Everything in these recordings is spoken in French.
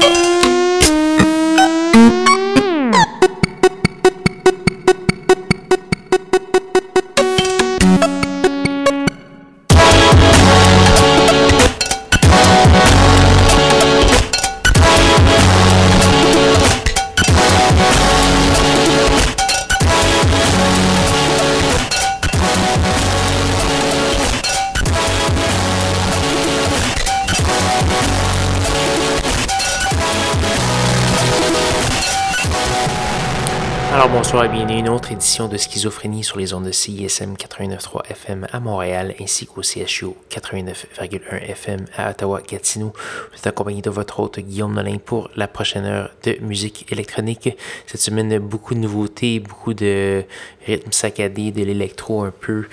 Bonsoir et de Schizophrénie sur les ondes de CISM 89.3 FM à Montréal ainsi qu'au CHU 89.1 FM à Ottawa-Gatineau. Vous êtes accompagné de votre hôte Guillaume Nolin pour la prochaine heure de musique électronique. Cette semaine, beaucoup de nouveautés, beaucoup de rythme saccadé, de l'électro un peu,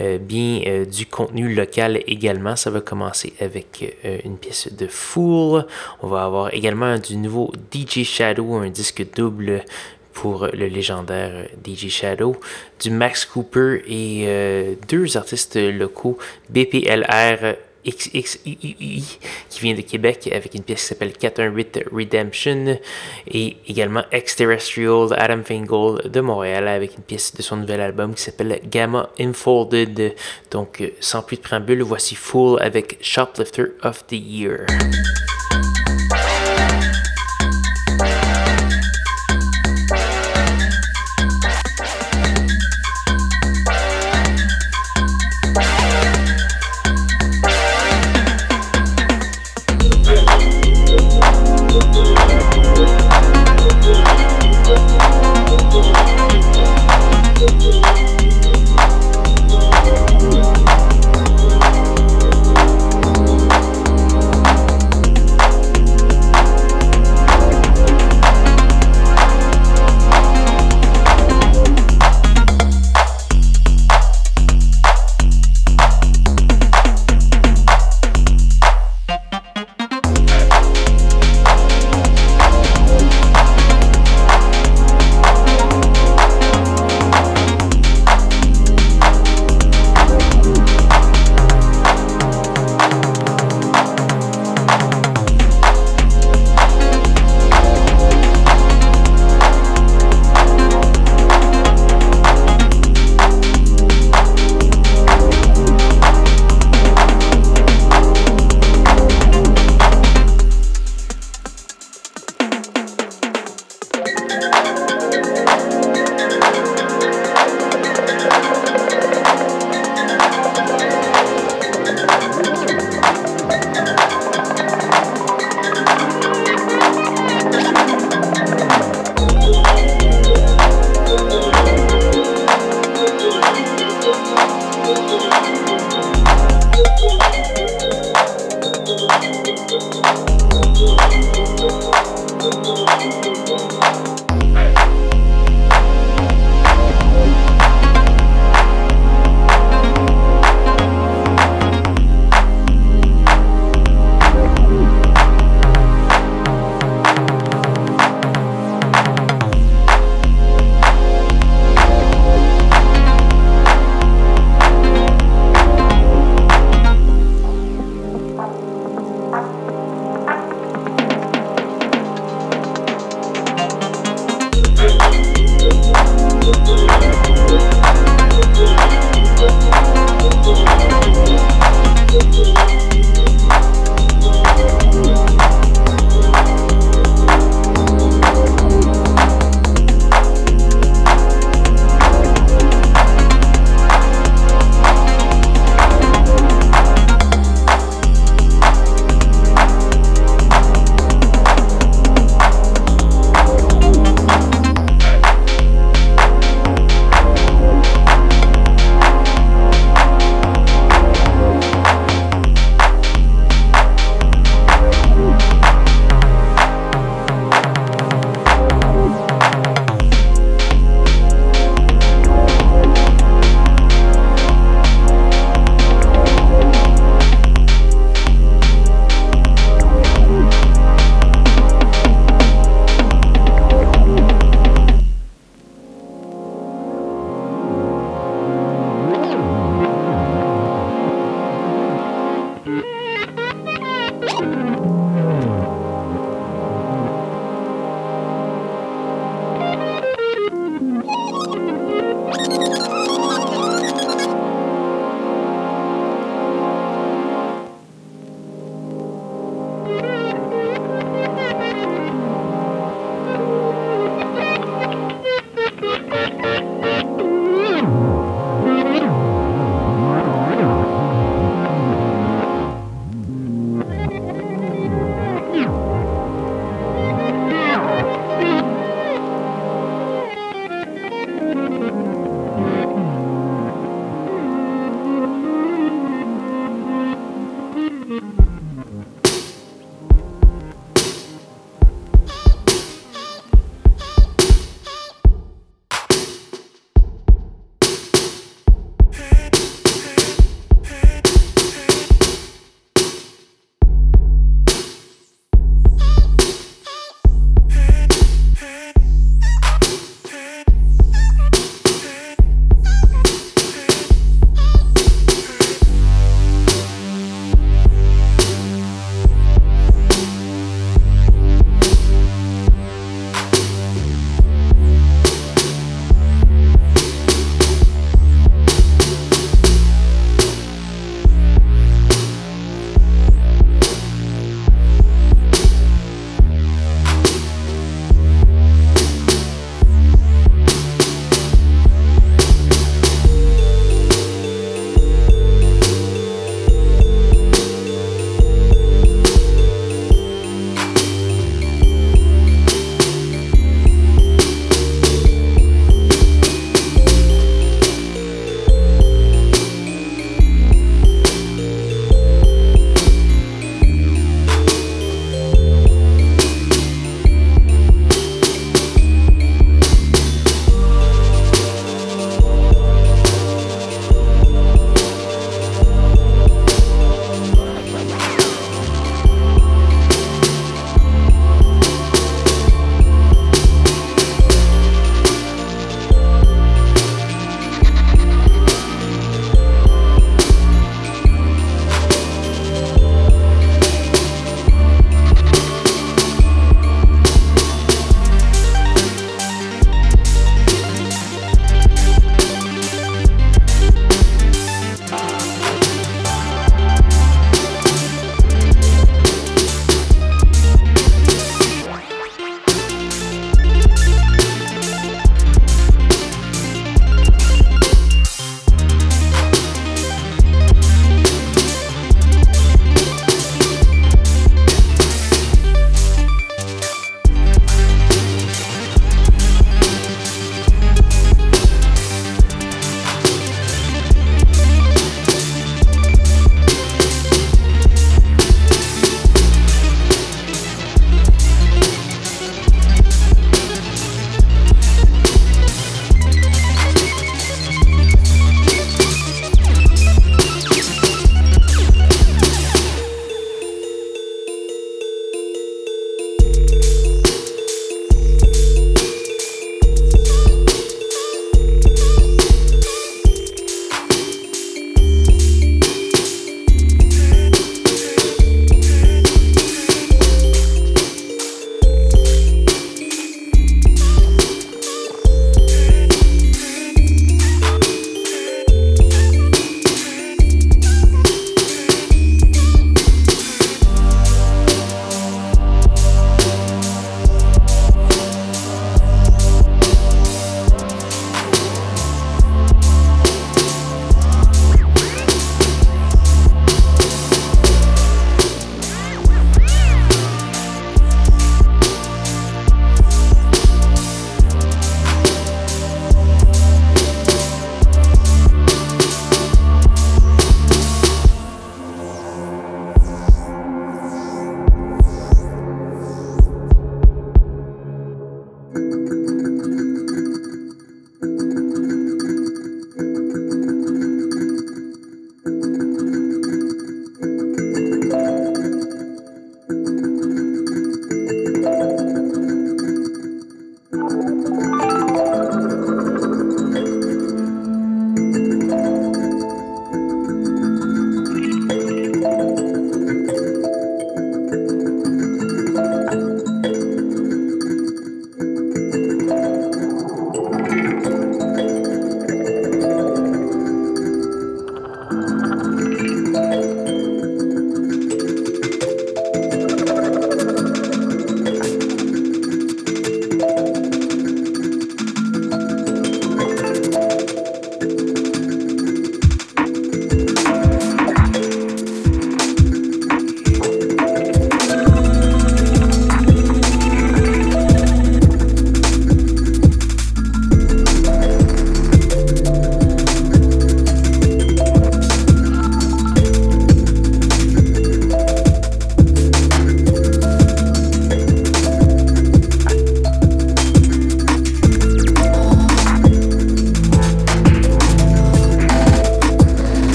euh, bien euh, du contenu local également. Ça va commencer avec euh, une pièce de Fool. On va avoir également du nouveau DJ Shadow, un disque double pour le légendaire DJ Shadow, du Max Cooper et euh, deux artistes locaux, BPLR XXII qui vient de Québec avec une pièce qui s'appelle 418 Redemption et également Exterrestrial Adam Fingal de Montréal avec une pièce de son nouvel album qui s'appelle Gamma Infolded. Donc sans plus de préambule, voici Full avec Shoplifter of the Year.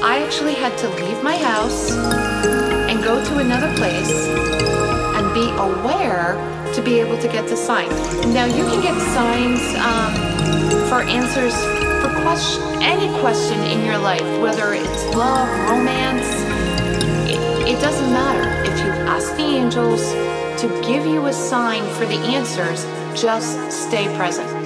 I actually had to leave my house and go to another place and be aware to be able to get the sign. Now you can get signs um, for answers for question, any question in your life, whether it's love, romance. It, it doesn't matter. If you ask the angels to give you a sign for the answers, just stay present.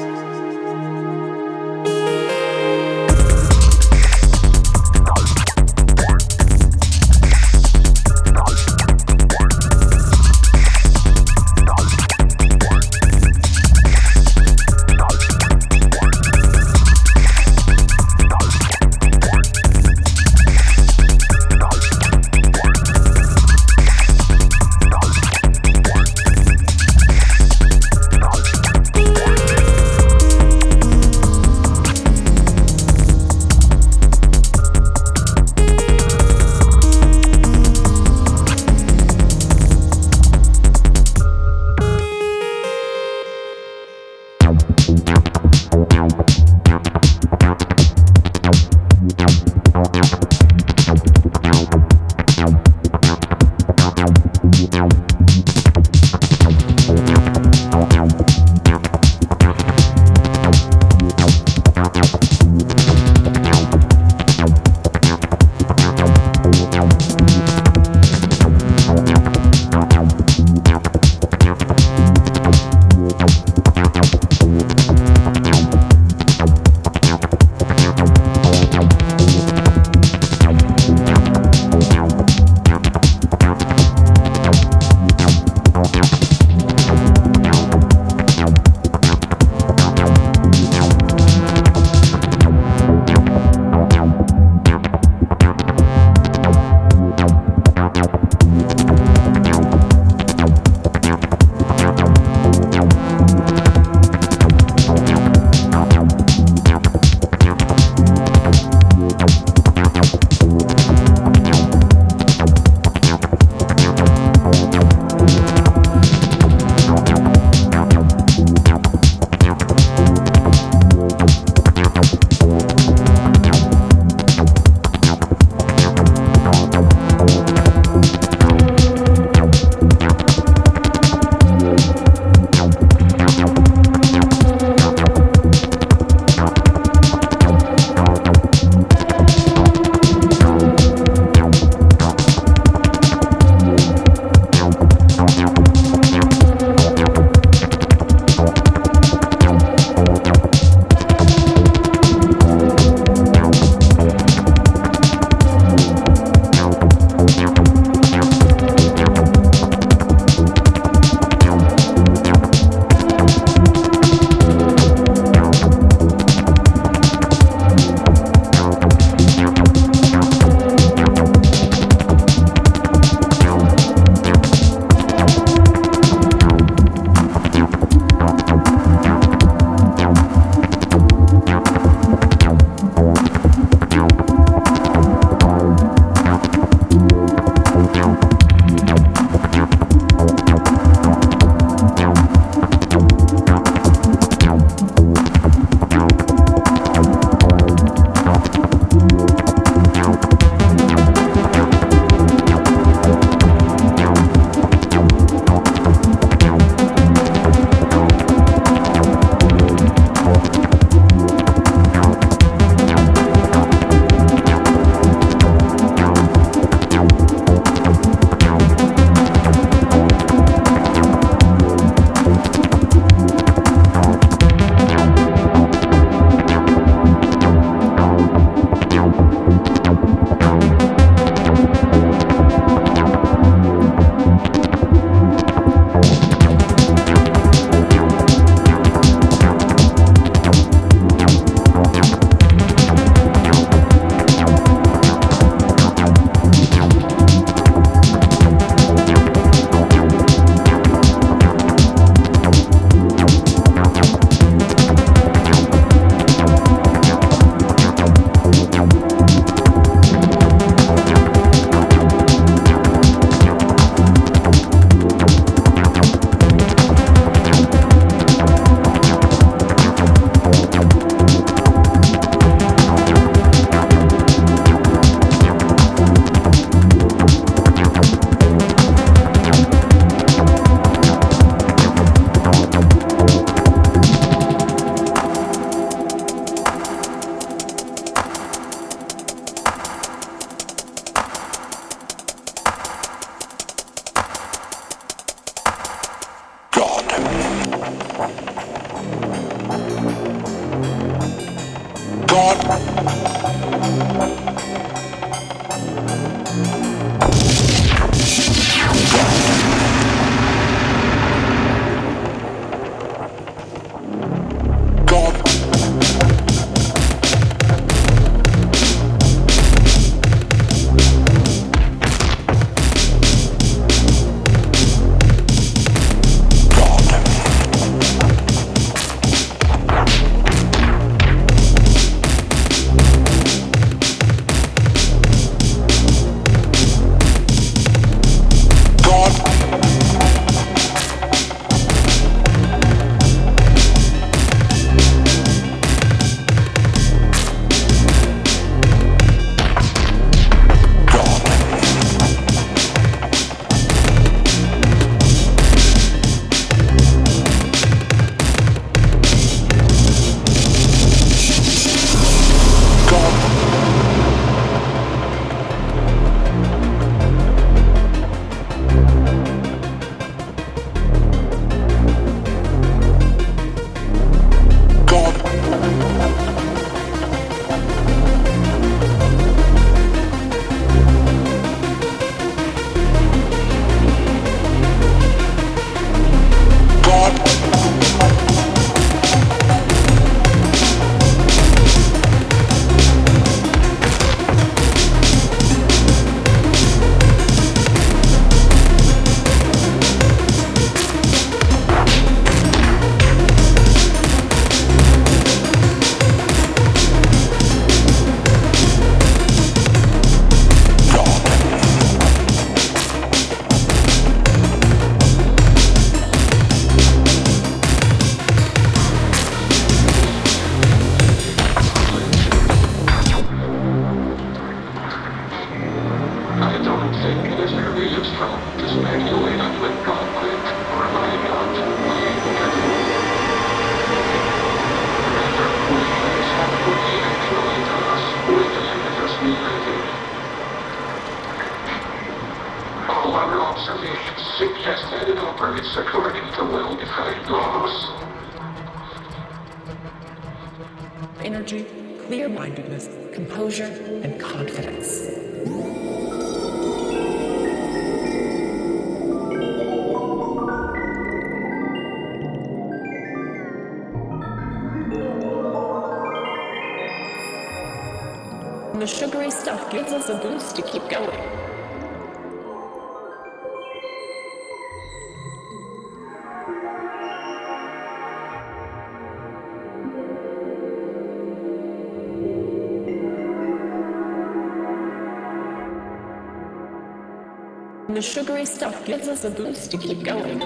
Gives us a boost to keep going.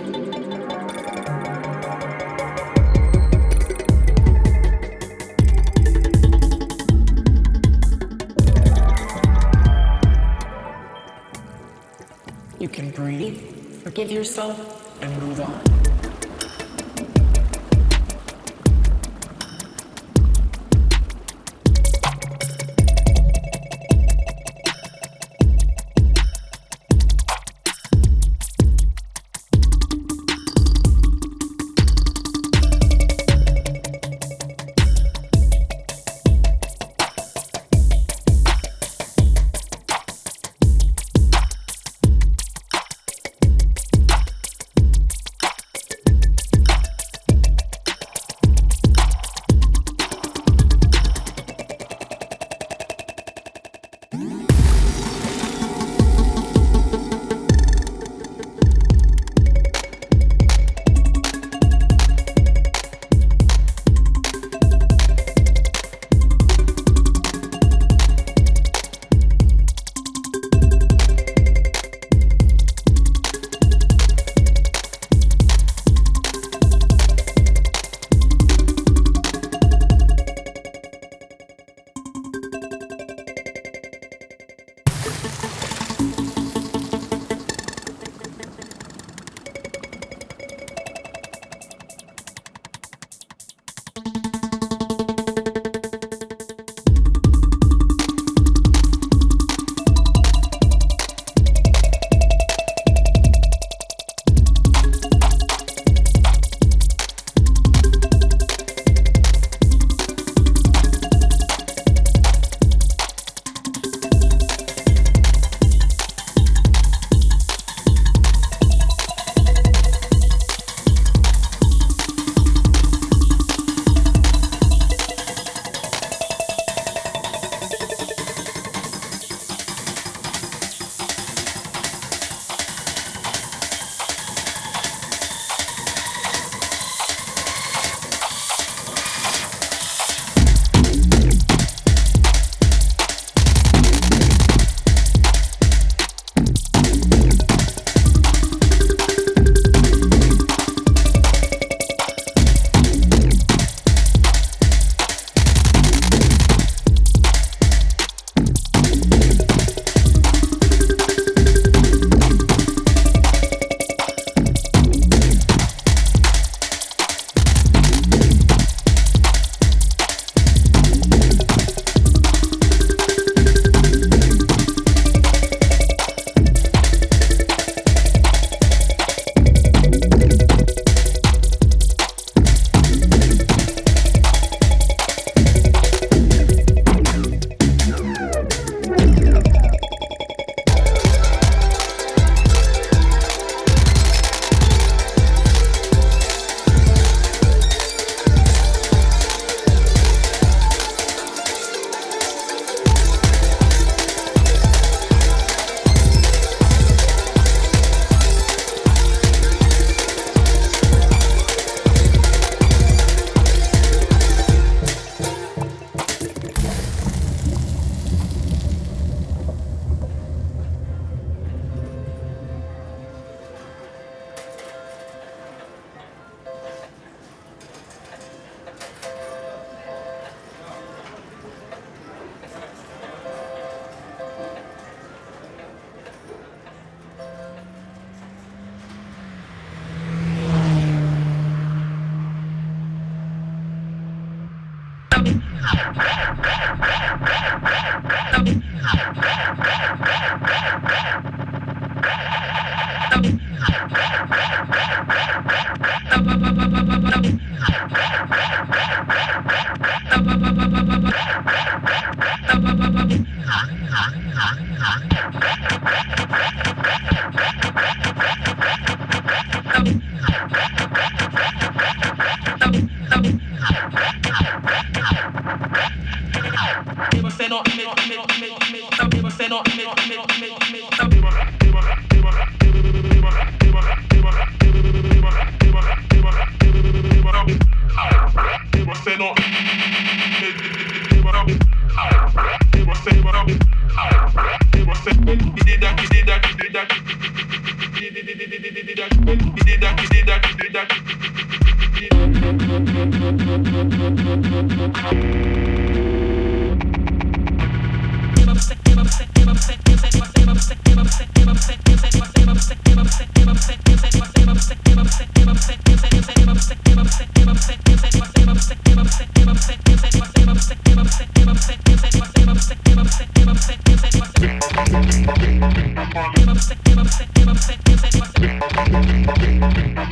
You can breathe, forgive yourself, and move on.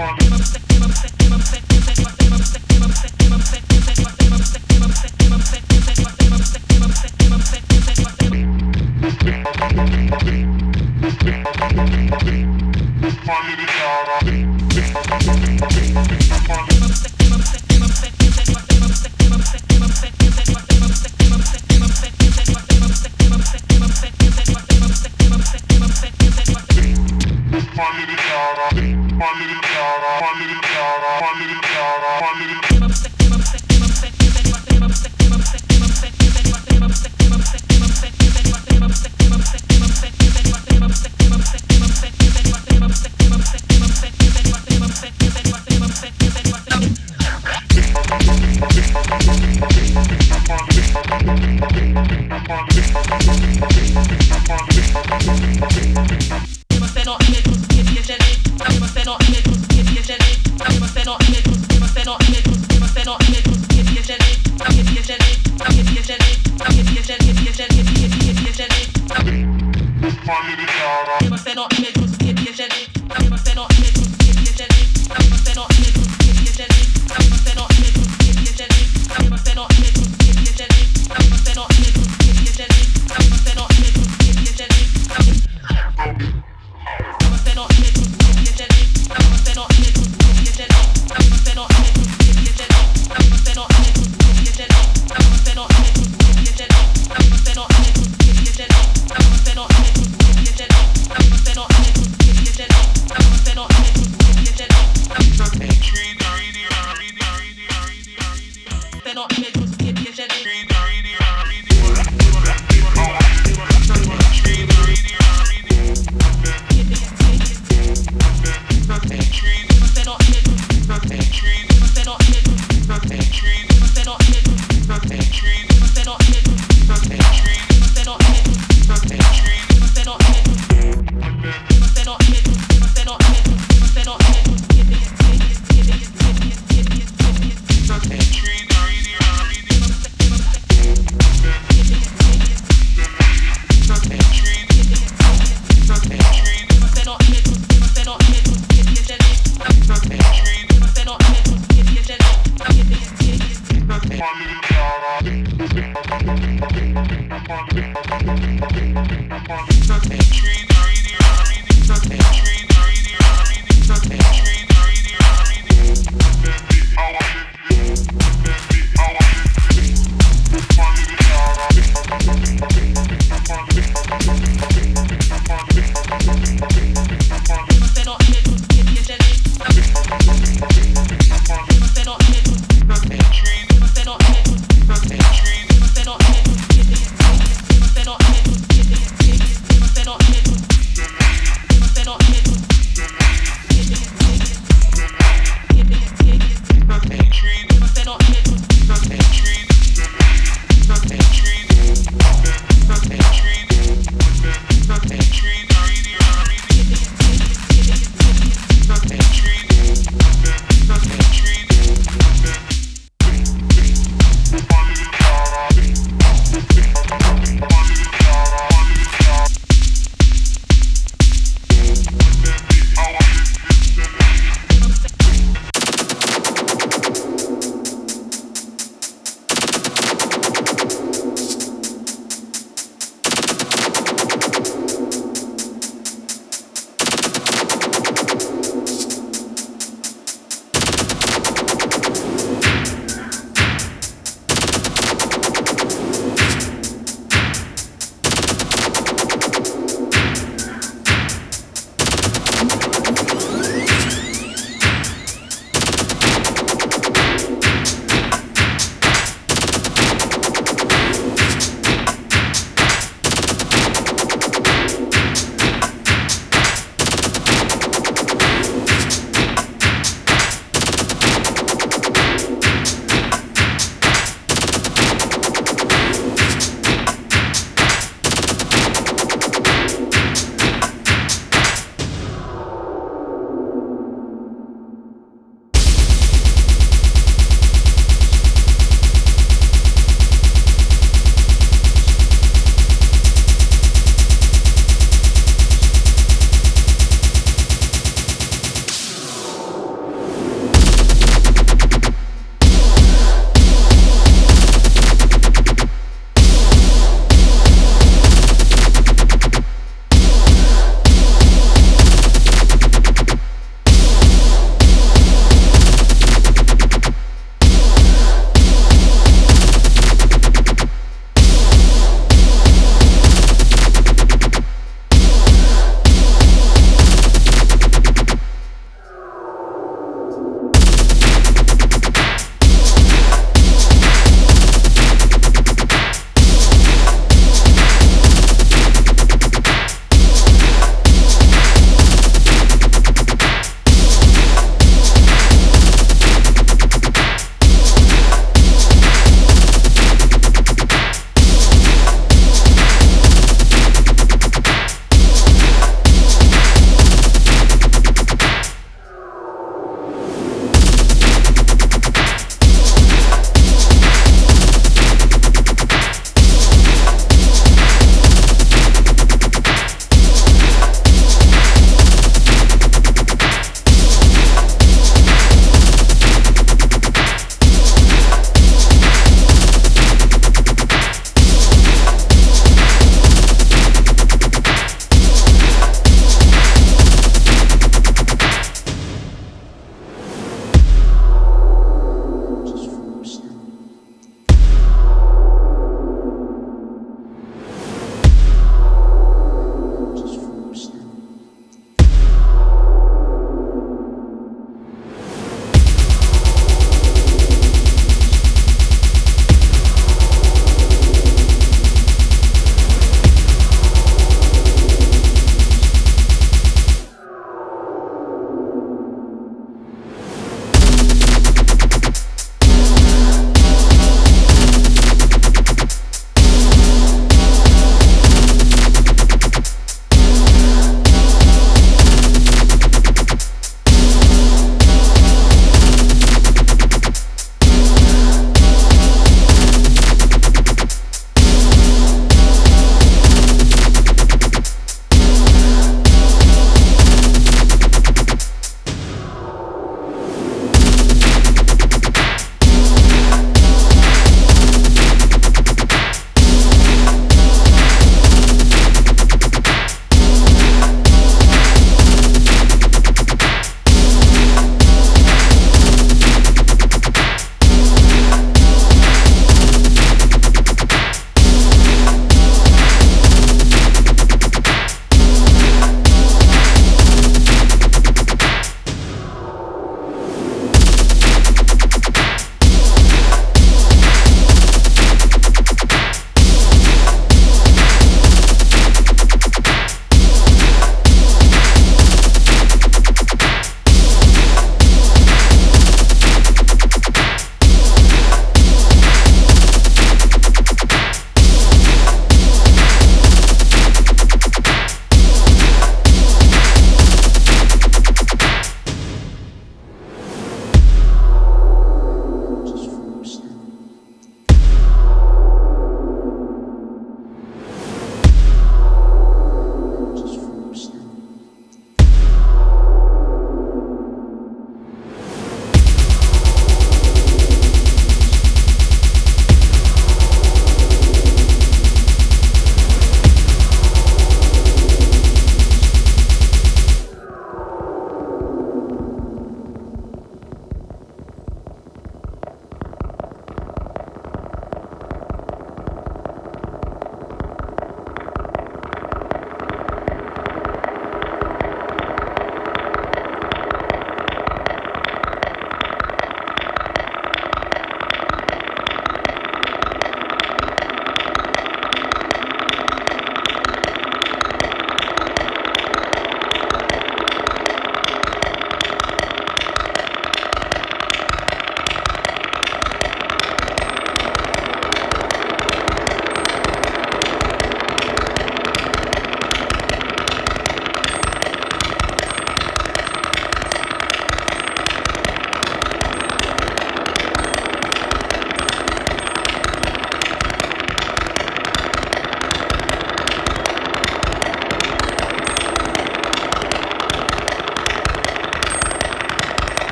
for me.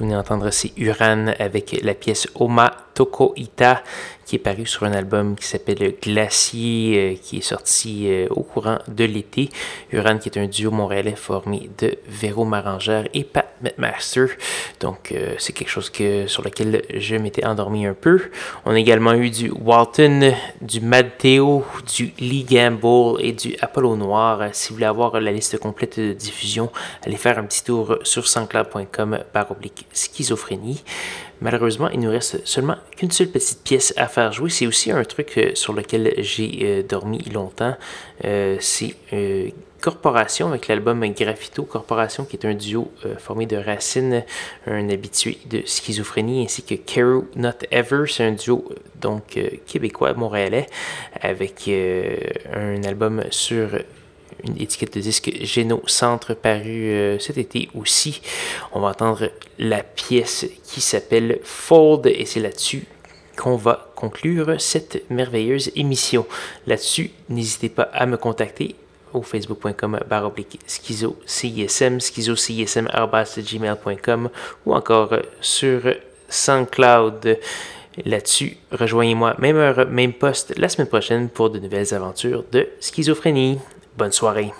Vous venez d'entendre, c'est Uran avec la pièce Oma Toko Ita qui est paru sur un album qui s'appelle Glacier, euh, qui est sorti euh, au courant de l'été. Uran, qui est un duo montréalais formé de Véro Marangère et Pat McMaster. Donc, euh, c'est quelque chose que, sur lequel je m'étais endormi un peu. On a également eu du Walton, du Matteo, du Lee Gamble et du Apollo Noir. Si vous voulez avoir la liste complète de diffusion, allez faire un petit tour sur sanscloud.com oblique schizophrénie. Malheureusement, il nous reste seulement qu'une seule petite pièce à faire jouer. C'est aussi un truc euh, sur lequel j'ai euh, dormi longtemps. Euh, c'est Corporation avec l'album Graffito. Corporation qui est un duo formé de Racine, un habitué de schizophrénie, ainsi que Carew Not Ever. C'est un duo donc québécois, montréalais, avec un album sur une étiquette de disque Géno Centre paru euh, cet été aussi. On va entendre la pièce qui s'appelle Fold et c'est là-dessus qu'on va conclure cette merveilleuse émission. Là-dessus, n'hésitez pas à me contacter au facebook.com baroblique schizo CISM, schizo CISM gmail.com ou encore sur SoundCloud. Là-dessus, rejoignez-moi même heure, même poste la semaine prochaine pour de nouvelles aventures de schizophrénie. Bonne soirée.